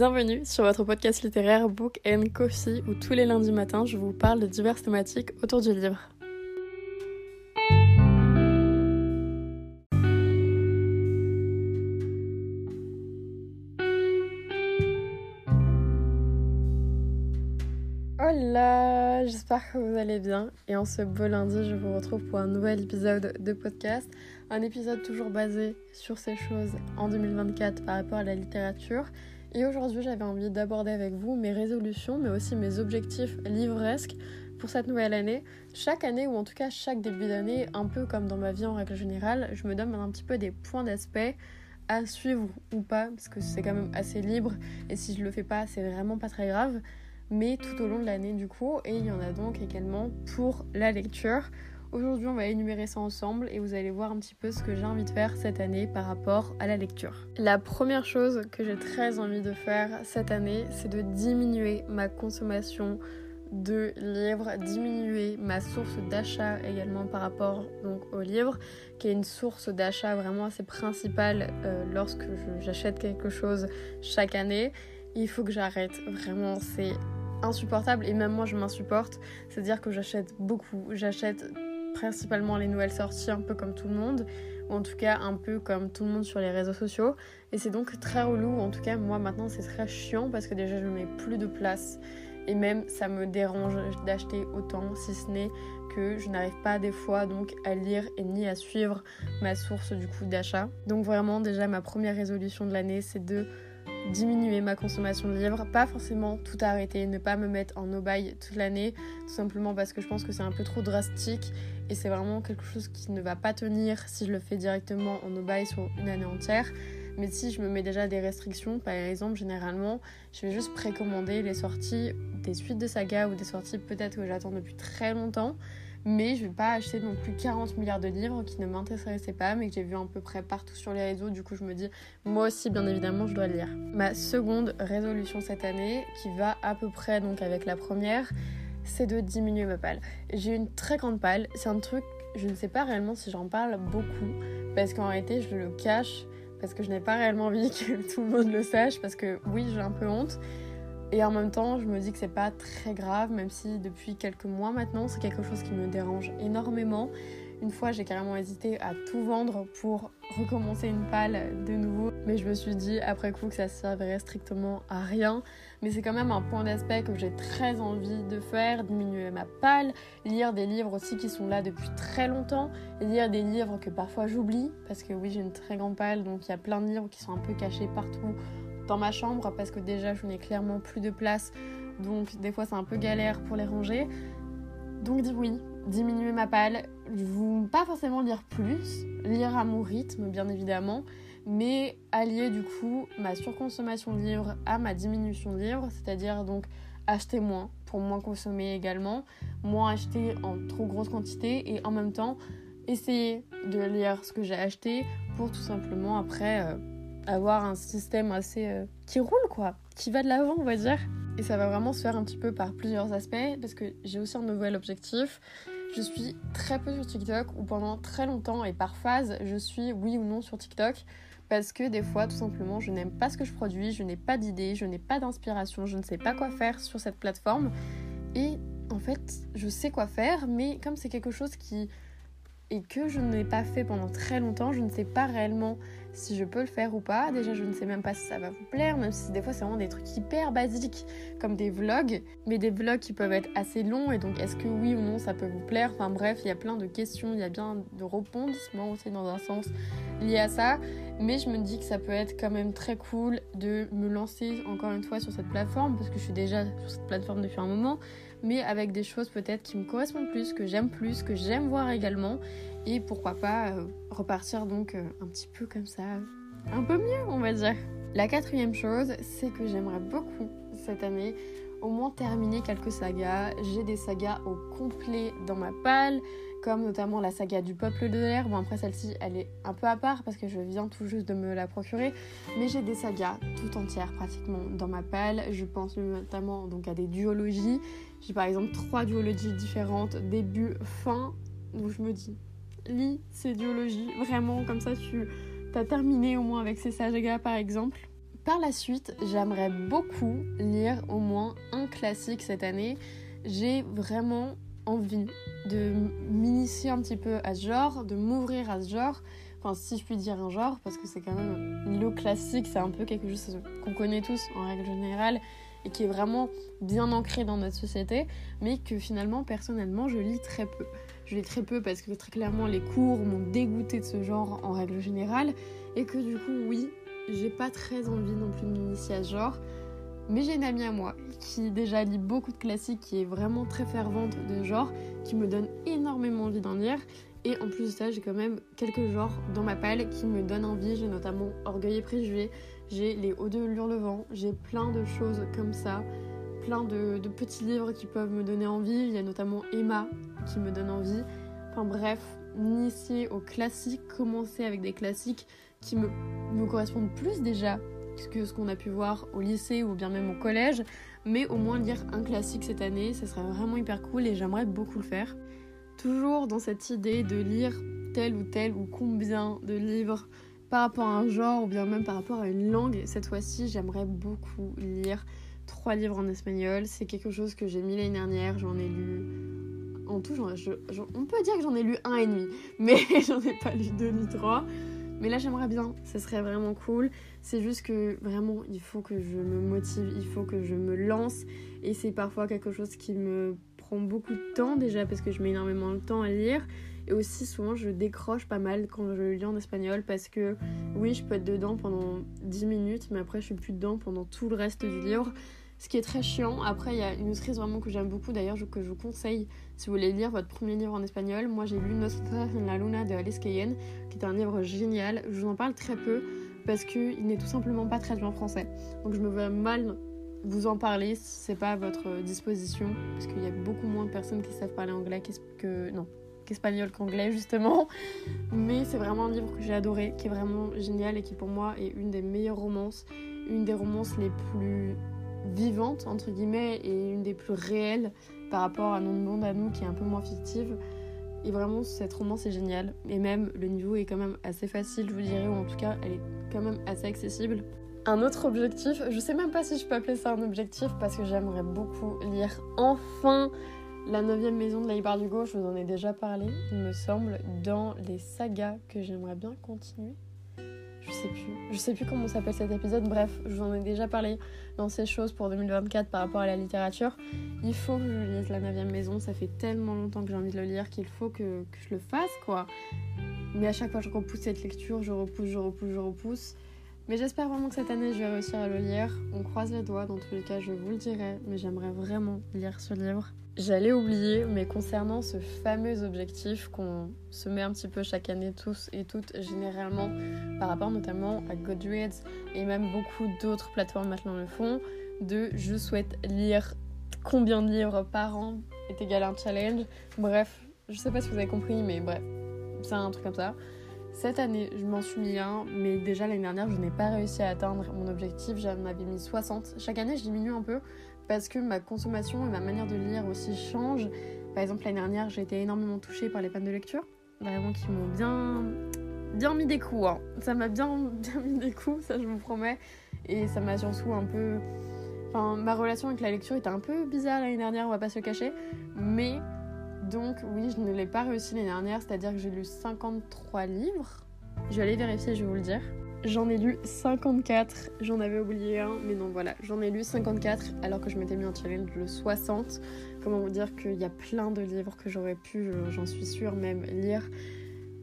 Bienvenue sur votre podcast littéraire Book and Coffee où tous les lundis matins je vous parle de diverses thématiques autour du livre. Hola, j'espère que vous allez bien et en ce beau lundi je vous retrouve pour un nouvel épisode de podcast. Un épisode toujours basé sur ces choses en 2024 par rapport à la littérature et aujourd'hui, j'avais envie d'aborder avec vous mes résolutions, mais aussi mes objectifs livresques pour cette nouvelle année. Chaque année, ou en tout cas chaque début d'année, un peu comme dans ma vie en règle générale, je me donne un petit peu des points d'aspect à suivre ou pas, parce que c'est quand même assez libre, et si je le fais pas, c'est vraiment pas très grave. Mais tout au long de l'année, du coup, et il y en a donc également pour la lecture. Aujourd'hui, on va énumérer ça ensemble et vous allez voir un petit peu ce que j'ai envie de faire cette année par rapport à la lecture. La première chose que j'ai très envie de faire cette année, c'est de diminuer ma consommation de livres, diminuer ma source d'achat également par rapport donc au livre, qui est une source d'achat vraiment assez principale euh, lorsque j'achète quelque chose chaque année. Il faut que j'arrête, vraiment c'est insupportable et même moi je m'insupporte, c'est-à-dire que j'achète beaucoup, j'achète principalement les nouvelles sorties, un peu comme tout le monde, ou en tout cas un peu comme tout le monde sur les réseaux sociaux. Et c'est donc très relou, en tout cas moi maintenant c'est très chiant parce que déjà je mets plus de place. Et même ça me dérange d'acheter autant, si ce n'est que je n'arrive pas des fois donc à lire et ni à suivre ma source du coup d'achat. Donc vraiment déjà ma première résolution de l'année c'est de diminuer ma consommation de livres, pas forcément tout arrêter, ne pas me mettre en no toute l'année, tout simplement parce que je pense que c'est un peu trop drastique et c'est vraiment quelque chose qui ne va pas tenir si je le fais directement en no sur une année entière. Mais si je me mets déjà des restrictions, par exemple, généralement, je vais juste précommander les sorties des suites de saga ou des sorties peut-être que j'attends depuis très longtemps mais je vais pas acheter non plus 40 milliards de livres qui ne m'intéressaient pas mais que j'ai vu à peu près partout sur les réseaux. Du coup je me dis moi aussi bien évidemment je dois lire. Ma seconde résolution cette année qui va à peu près donc avec la première c'est de diminuer ma palle. J'ai une très grande palle. C'est un truc je ne sais pas réellement si j'en parle beaucoup parce qu'en réalité je le cache parce que je n'ai pas réellement envie que tout le monde le sache parce que oui j'ai un peu honte et en même temps, je me dis que c'est pas très grave, même si depuis quelques mois maintenant, c'est quelque chose qui me dérange énormément. Une fois, j'ai carrément hésité à tout vendre pour recommencer une palle de nouveau. Mais je me suis dit après coup que ça servirait strictement à rien. Mais c'est quand même un point d'aspect que j'ai très envie de faire, diminuer ma palle, lire des livres aussi qui sont là depuis très longtemps, lire des livres que parfois j'oublie, parce que oui j'ai une très grande palle, donc il y a plein de livres qui sont un peu cachés partout dans ma chambre parce que déjà je n'ai clairement plus de place donc des fois c'est un peu galère pour les ranger. Donc dis oui, diminuer ma palle, vous pas forcément lire plus, lire à mon rythme bien évidemment, mais allier du coup ma surconsommation de livres à ma diminution de livres, c'est-à-dire donc acheter moins pour moins consommer également, moins acheter en trop grosse quantité et en même temps essayer de lire ce que j'ai acheté pour tout simplement après euh, avoir un système assez euh, qui roule quoi, qui va de l'avant on va dire. Et ça va vraiment se faire un petit peu par plusieurs aspects parce que j'ai aussi un nouvel objectif. Je suis très peu sur TikTok ou pendant très longtemps et par phase je suis oui ou non sur TikTok parce que des fois tout simplement je n'aime pas ce que je produis, je n'ai pas d'idées, je n'ai pas d'inspiration, je ne sais pas quoi faire sur cette plateforme et en fait je sais quoi faire mais comme c'est quelque chose qui et que je n'ai pas fait pendant très longtemps, je ne sais pas réellement si je peux le faire ou pas. Déjà, je ne sais même pas si ça va vous plaire, même si des fois c'est vraiment des trucs hyper basiques, comme des vlogs, mais des vlogs qui peuvent être assez longs, et donc est-ce que oui ou non ça peut vous plaire? Enfin bref, il y a plein de questions, il y a bien de rebondissements aussi dans un sens lié à ça, mais je me dis que ça peut être quand même très cool de me lancer encore une fois sur cette plateforme, parce que je suis déjà sur cette plateforme depuis un moment, mais avec des choses peut-être qui me correspondent plus, que j'aime plus, que j'aime voir également, et pourquoi pas euh, repartir donc euh, un petit peu comme ça, un peu mieux on va dire. La quatrième chose, c'est que j'aimerais beaucoup cette année au moins terminer quelques sagas. J'ai des sagas au complet dans ma palle, comme notamment la saga du peuple de l'air. Bon après celle-ci elle est un peu à part parce que je viens tout juste de me la procurer, mais j'ai des sagas tout entières pratiquement dans ma palle. Je pense notamment donc à des duologies. J'ai par exemple trois duologies différentes, début, fin, où je me dis lis ces duologies, vraiment, comme ça tu as terminé au moins avec ces sagas par exemple. Par la suite, j'aimerais beaucoup lire au moins un classique cette année. J'ai vraiment envie de m'initier un petit peu à ce genre, de m'ouvrir à ce genre. Enfin, si je puis dire un genre, parce que c'est quand même le classique, c'est un peu quelque chose qu'on connaît tous en règle générale et qui est vraiment bien ancré dans notre société, mais que finalement, personnellement, je lis très peu. Je lis très peu parce que très clairement, les cours m'ont dégoûté de ce genre en règle générale, et que du coup, oui, j'ai pas très envie non plus de m'initier à ce genre. Mais j'ai une amie à moi qui déjà lit beaucoup de classiques, qui est vraiment très fervente de genre, qui me donne énormément envie d'en lire. Et en plus de ça, j'ai quand même quelques genres dans ma palle qui me donnent envie. J'ai notamment Orgueil et Préjugés, j'ai Les Hauts de Lurlevent, j'ai plein de choses comme ça, plein de, de, petits livres qui peuvent me donner envie. Il y a notamment Emma qui me donne envie. Enfin bref, initier aux classiques, commencer avec des classiques qui me, correspondent plus déjà que ce qu'on a pu voir au lycée ou bien même au collège, mais au moins lire un classique cette année, ça serait vraiment hyper cool et j'aimerais beaucoup le faire. Toujours dans cette idée de lire tel ou tel ou combien de livres par rapport à un genre ou bien même par rapport à une langue. Cette fois-ci, j'aimerais beaucoup lire trois livres en espagnol. C'est quelque chose que j'ai mis l'année dernière. J'en ai lu en tout, on peut dire que j'en ai lu un et demi, mais j'en ai pas lu deux ni trois. Mais là, j'aimerais bien, ce serait vraiment cool. C'est juste que vraiment, il faut que je me motive, il faut que je me lance. Et c'est parfois quelque chose qui me prend beaucoup de temps déjà parce que je mets énormément de temps à lire. Et aussi, souvent, je décroche pas mal quand je lis en espagnol parce que oui, je peux être dedans pendant 10 minutes, mais après, je suis plus dedans pendant tout le reste du livre ce qui est très chiant. Après, il y a une autrice vraiment que j'aime beaucoup, d'ailleurs, que je vous conseille si vous voulez lire votre premier livre en espagnol. Moi, j'ai lu Nostra en la Luna de Alice Cayenne, qui est un livre génial. Je vous en parle très peu parce qu'il n'est tout simplement pas traduit en français. Donc, je me vois mal vous en parler si c'est pas à votre disposition, parce qu'il y a beaucoup moins de personnes qui savent parler anglais que. Non, qu'espagnol qu'anglais justement. Mais c'est vraiment un livre que j'ai adoré, qui est vraiment génial et qui pour moi est une des meilleures romances, une des romances les plus vivante, entre guillemets, et une des plus réelles par rapport à notre monde à nous qui est un peu moins fictive. Et vraiment, cette romance est géniale. Et même, le niveau est quand même assez facile, je vous dirais, ou en tout cas, elle est quand même assez accessible. Un autre objectif, je sais même pas si je peux appeler ça un objectif parce que j'aimerais beaucoup lire enfin la 9 maison de Laïbar Hugo. Je vous en ai déjà parlé, il me semble, dans les sagas que j'aimerais bien continuer je sais plus comment s'appelle cet épisode, bref, je vous en ai déjà parlé dans ces choses pour 2024 par rapport à la littérature. Il faut que je lise La 9 maison, ça fait tellement longtemps que j'ai envie de le lire qu'il faut que, que, je le fasse quoi. Mais à chaque fois je repousse cette lecture, je repousse, je repousse, je repousse. Mais j'espère vraiment que cette année je vais réussir à le lire. On croise les doigts, dans tous les cas je vous le dirai, mais j'aimerais vraiment lire ce livre. J'allais oublier, mais concernant ce fameux objectif qu'on se met un petit peu chaque année tous et toutes, généralement, par rapport notamment à Goodreads et même beaucoup d'autres plateformes maintenant le font, de je souhaite lire combien de livres par an est égal à un challenge. Bref, je sais pas si vous avez compris, mais bref, c'est un truc comme ça. Cette année, je m'en suis mis un, mais déjà l'année dernière, je n'ai pas réussi à atteindre mon objectif. J'en avais mis 60. Chaque année, je diminue un peu parce que ma consommation et ma manière de lire aussi changent. Par exemple, l'année dernière, j'ai été énormément touchée par les pannes de lecture, vraiment qui m'ont bien, bien mis des coups. Hein. Ça m'a bien, bien mis des coups, ça je vous promets. Et ça m'a surtout un peu. Enfin, ma relation avec la lecture était un peu bizarre l'année dernière, on va pas se cacher. Mais donc, oui, je ne l'ai pas réussi l'année dernière, c'est-à-dire que j'ai lu 53 livres. Je vais aller vérifier, je vais vous le dire. J'en ai lu 54, j'en avais oublié un, mais non voilà, j'en ai lu 54 alors que je m'étais mis un challenge de 60. Comment vous dire qu'il y a plein de livres que j'aurais pu, j'en suis sûre, même lire.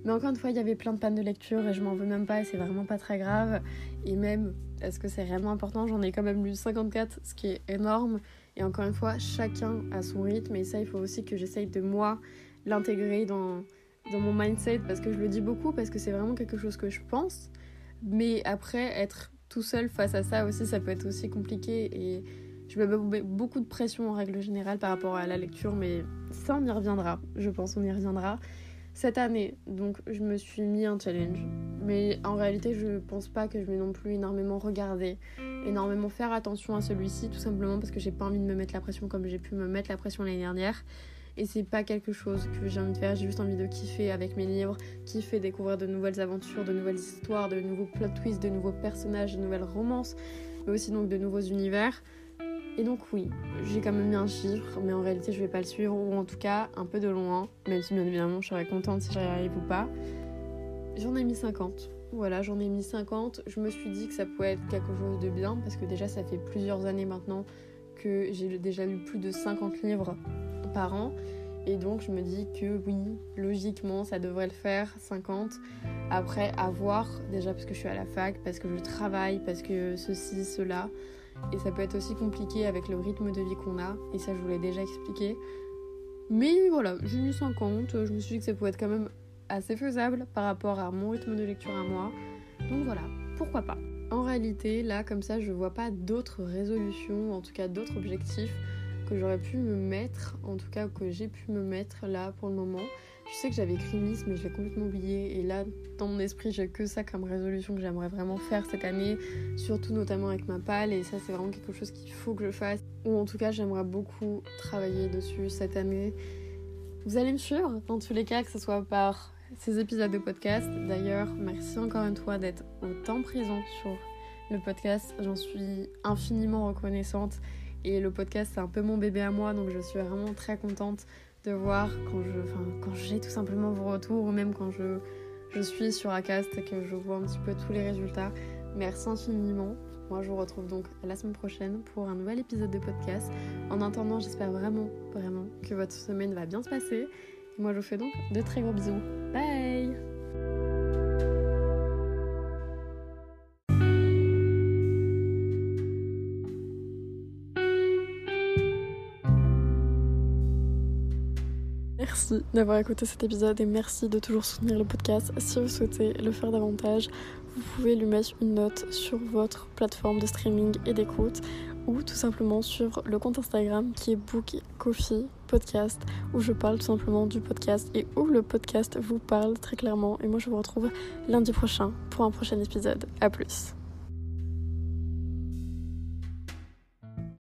Mais encore une fois, il y avait plein de pannes de lecture et je m'en veux même pas et c'est vraiment pas très grave. Et même, est-ce que c'est réellement important? J'en ai quand même lu 54, ce qui est énorme. Et encore une fois, chacun a son rythme et ça, il faut aussi que j'essaye de moi l'intégrer dans, mon mindset parce que je le dis beaucoup, parce que c'est vraiment quelque chose que je pense. Mais après, être tout seul face à ça aussi, ça peut être aussi compliqué. Et je me mets beaucoup de pression en règle générale par rapport à la lecture, mais ça, on y reviendra. Je pense, on y reviendra. Cette année, donc, je me suis mis un challenge. Mais en réalité, je pense pas que je vais non plus énormément regarder, énormément faire attention à celui-ci, tout simplement parce que j'ai pas envie de me mettre la pression comme j'ai pu me mettre la pression l'année dernière. Et c'est pas quelque chose que j'ai envie de faire, j'ai juste envie de kiffer avec mes livres, kiffer découvrir de nouvelles aventures, de nouvelles histoires, de nouveaux plot twists, de nouveaux personnages, de nouvelles romances, mais aussi donc de nouveaux univers. Et donc oui, j'ai quand même mis un chiffre, mais en réalité je vais pas le suivre, ou en tout cas un peu de loin, même si bien évidemment je serais contente si j'y arrive ou pas. J'en ai mis 50. Voilà, j'en ai mis 50. Je me suis dit que ça pouvait être quelque chose de bien, parce que déjà ça fait plusieurs années maintenant que j'ai déjà lu plus de 50 livres par an. Et donc je me dis que oui, logiquement, ça devrait le faire, 50. Après, à voir, déjà parce que je suis à la fac, parce que je travaille, parce que ceci, cela. Et ça peut être aussi compliqué avec le rythme de vie qu'on a. Et ça, je vous l'ai déjà expliqué. Mais voilà, j'ai mis 50. Je me suis dit que ça pouvait être quand même assez faisable par rapport à mon rythme de lecture à moi. Donc voilà, pourquoi pas. En réalité, là, comme ça, je vois pas d'autres résolutions, en tout cas d'autres objectifs que j'aurais pu me mettre, en tout cas que j'ai pu me mettre là pour le moment. Je sais que j'avais écrit Nice, mais je l'ai complètement oublié. Et là, dans mon esprit, j'ai que ça comme résolution que j'aimerais vraiment faire cette année, surtout notamment avec ma palle. Et ça, c'est vraiment quelque chose qu'il faut que je fasse. Ou en tout cas, j'aimerais beaucoup travailler dessus cette année. Vous allez me suivre, dans tous les cas, que ce soit par ces épisodes de podcast. D'ailleurs, merci encore une fois d'être autant présent sur le podcast. J'en suis infiniment reconnaissante. Et le podcast, c'est un peu mon bébé à moi, donc je suis vraiment très contente de voir quand je, enfin, j'ai tout simplement vos retours, ou même quand je, je suis sur Acast et que je vois un petit peu tous les résultats. Merci infiniment. Moi, je vous retrouve donc la semaine prochaine pour un nouvel épisode de podcast. En attendant, j'espère vraiment, vraiment que votre semaine va bien se passer. Moi, je vous fais donc de très gros bisous. Bye Merci d'avoir écouté cet épisode et merci de toujours soutenir le podcast. Si vous souhaitez le faire davantage, vous pouvez lui mettre une note sur votre plateforme de streaming et d'écoute ou tout simplement sur le compte Instagram qui est Book Coffee Podcast où je parle tout simplement du podcast et où le podcast vous parle très clairement. Et moi je vous retrouve lundi prochain pour un prochain épisode. A plus.